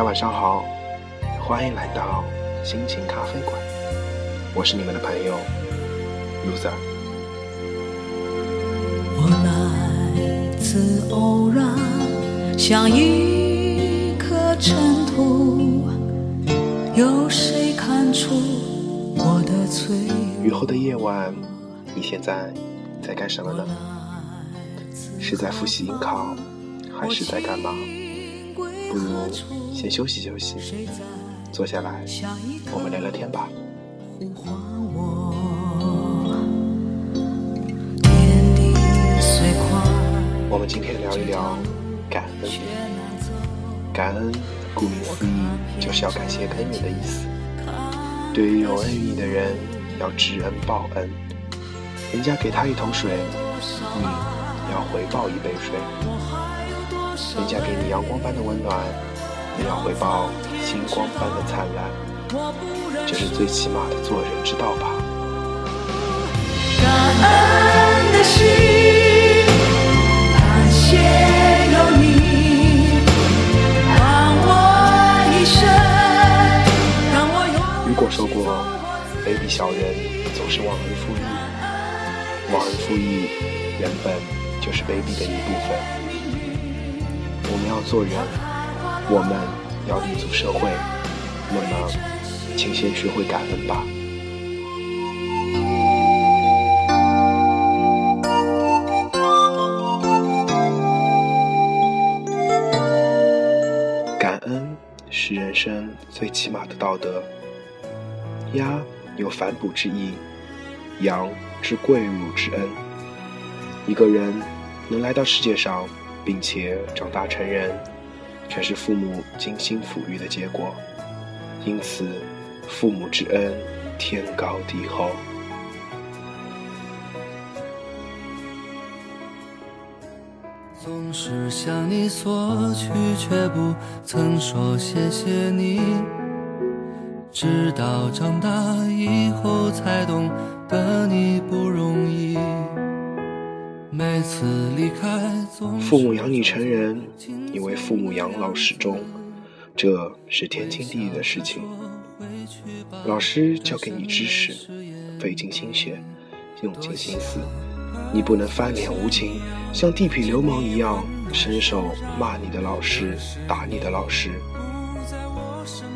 家晚上好，欢迎来到心情咖啡馆，我是你们的朋友 loser。我来自偶然，像一颗尘土，有谁看出我的脆弱？雨后的夜晚，你现在在干什么呢？是在复习应考，还是在干嘛？不如先休息休息，坐下来，我们聊聊天吧。我，天地虽宽，我们今天聊一聊感恩。感恩，顾名思义，就是要感谢恩人的意思。对于有恩于你的人，要知恩报恩。人家给他一桶水，你要回报一杯水。人家给你阳光般的温暖，你要回报星光般的灿烂。这是最起码的做人之道吧。感恩的心，感谢有你伴我一生，让我永雨果说过，卑鄙小人总是忘恩负义，忘恩负义原本就是卑鄙的一部分。我们要做人，我们要立足社会，那么，请先学会感恩吧。感恩是人生最起码的道德。鸭有反哺之意，羊之跪乳之恩。一个人能来到世界上，并且长大成人，全是父母精心抚育的结果。因此，父母之恩，天高地厚。总是向你索取，却不曾说谢谢你。直到长大以后，才懂得你不容易。父母养你成人，你为父母养老始终，这是天经地义的事情。老师教给你知识，费尽心血，用尽心思，你不能翻脸无情，像地痞流氓一样伸手骂你的老师，打你的老师。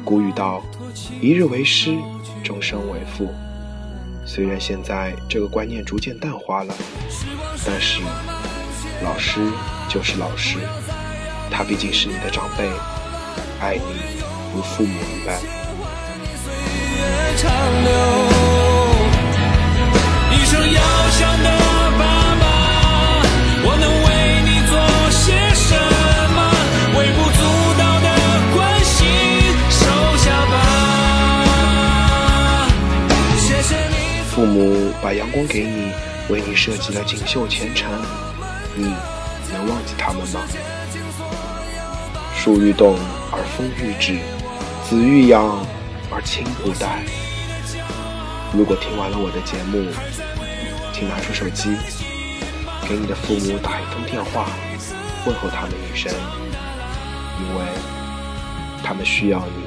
古语道：“一日为师，终身为父。”虽然现在这个观念逐渐淡化了，但是老师就是老师，他毕竟是你的长辈，爱你如父母一般。把阳光给你，为你设计了锦绣前程，你能忘记他们吗？树欲动而风欲止，子欲养而亲不待。如果听完了我的节目，请拿出手机，给你的父母打一通电话，问候他们一声，因为他们需要你。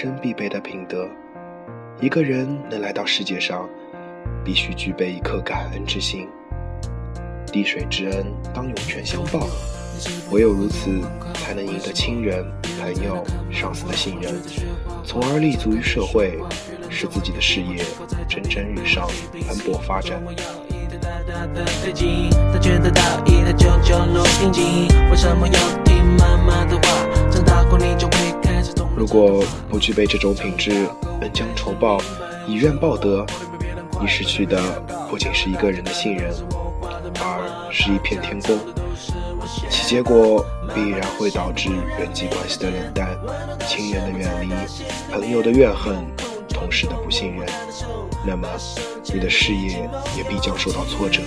生必备的品德。一个人能来到世界上，必须具备一颗感恩之心。滴水之恩，当涌泉相报。唯有如此，才能赢得亲人、朋友、上司的信任，从而立足于社会，使自己的事业蒸蒸日上、蓬勃发展。为什么要听妈妈的话？长大后你就会。如果不具备这种品质，恩将仇报，以怨报德，你失去的不仅是一个人的信任，而是一片天空。其结果必然会导致人际关系的冷淡、亲人的远离、朋友的怨恨、同事的不信任，那么你的事业也必将受到挫折。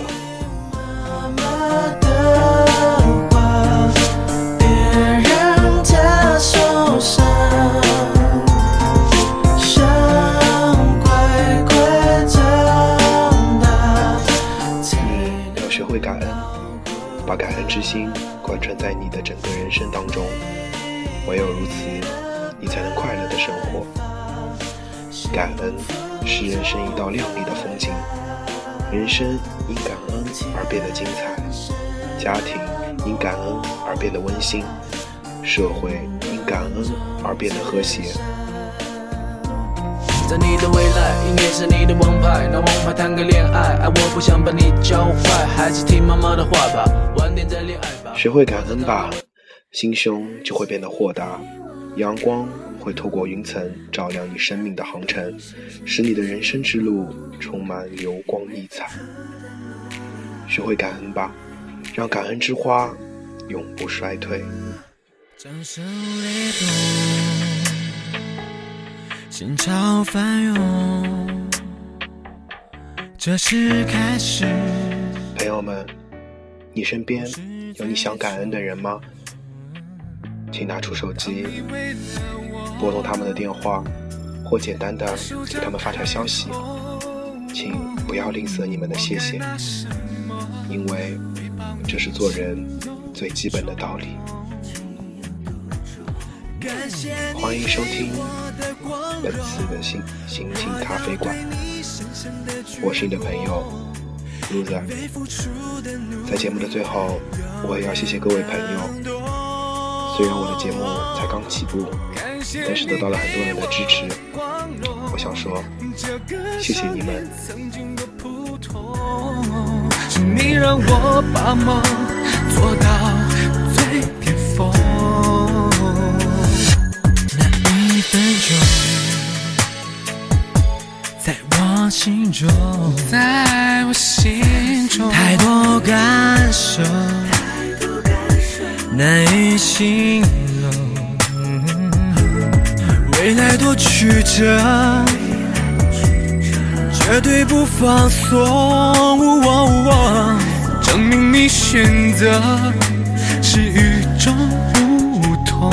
心贯穿在你的整个人生当中，唯有如此，你才能快乐的生活。感恩是人生一道亮丽的风景，人生因感恩而变得精彩，家庭因感恩而变得温馨，社会因感恩而变得和谐。在你的未来，应该是你的王牌。拿王牌谈个恋爱，爱我不想把你教坏，还是听妈妈的话吧，晚点再恋爱吧。学会感恩吧，心胸就会变得豁达，阳光会透过云层照亮你生命的航程，使你的人生之路充满流光溢彩。学会感恩吧，让感恩之花永不衰退。掌声雷动心潮翻涌，这是开始。朋友们，你身边有你想感恩的人吗？请拿出手机，拨通他们的电话，或简单的给他们发条消息。请不要吝啬你们的谢谢，因为这是做人最基本的道理。欢迎收听本次的心心情咖啡馆，我是你的朋友 Loser。在节目的最后，我也要谢谢各位朋友。虽然我的节目才刚起步，但是得到了很多人的支持。我想说，谢谢你们。是你让我把梦做到。心中，在我心中，太多感受，难以形容。未来多曲折，绝对不放松。证明你选择是与众不同。